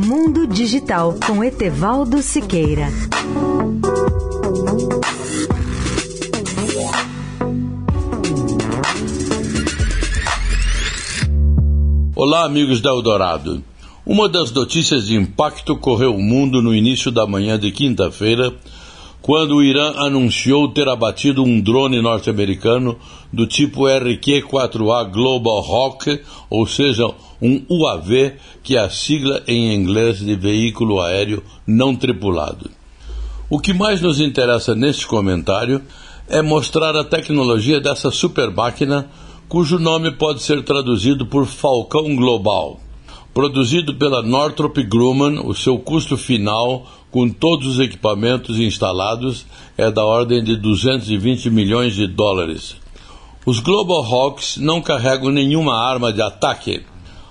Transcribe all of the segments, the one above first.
Mundo Digital com Etevaldo Siqueira. Olá, amigos da Eldorado. Uma das notícias de impacto correu o mundo no início da manhã de quinta-feira, quando o Irã anunciou ter abatido um drone norte-americano do tipo RQ-4A Global Hawk, ou seja, um UAV, que é a sigla em inglês de veículo aéreo não tripulado. O que mais nos interessa neste comentário é mostrar a tecnologia dessa super máquina, cujo nome pode ser traduzido por Falcão Global. Produzido pela Northrop Grumman, o seu custo final, com todos os equipamentos instalados, é da ordem de 220 milhões de dólares. Os Global Hawks não carregam nenhuma arma de ataque,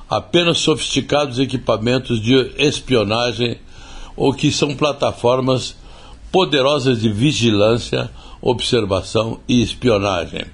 apenas sofisticados equipamentos de espionagem ou que são plataformas poderosas de vigilância, observação e espionagem.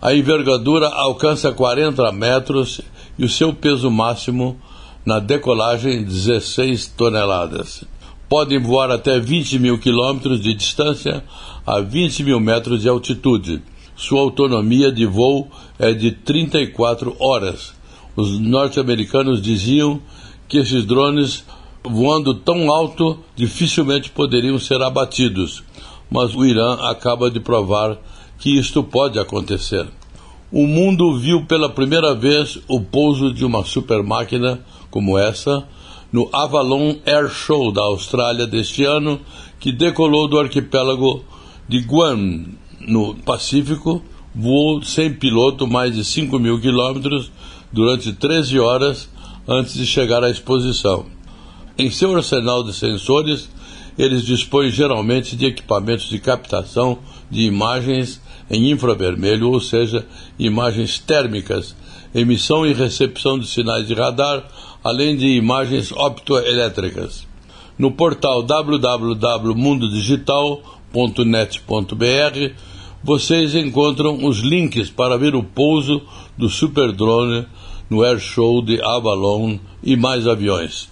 A envergadura alcança 40 metros e o seu peso máximo na decolagem 16 toneladas. Podem voar até 20 mil quilômetros de distância a 20 mil metros de altitude. Sua autonomia de voo é de 34 horas. Os norte-americanos diziam que esses drones, voando tão alto, dificilmente poderiam ser abatidos, mas o Irã acaba de provar que isto pode acontecer. O mundo viu pela primeira vez o pouso de uma super máquina como essa no Avalon Air Show da Austrália deste ano, que decolou do arquipélago de Guam, no Pacífico, voou sem piloto mais de 5 mil quilômetros durante 13 horas antes de chegar à exposição. Em seu arsenal de sensores, eles dispõem geralmente de equipamentos de captação de imagens em infravermelho, ou seja, imagens térmicas, emissão e recepção de sinais de radar, além de imagens optoelétricas. No portal www.mundodigital.net.br vocês encontram os links para ver o pouso do Super Drone no Air Show de Avalon e mais aviões.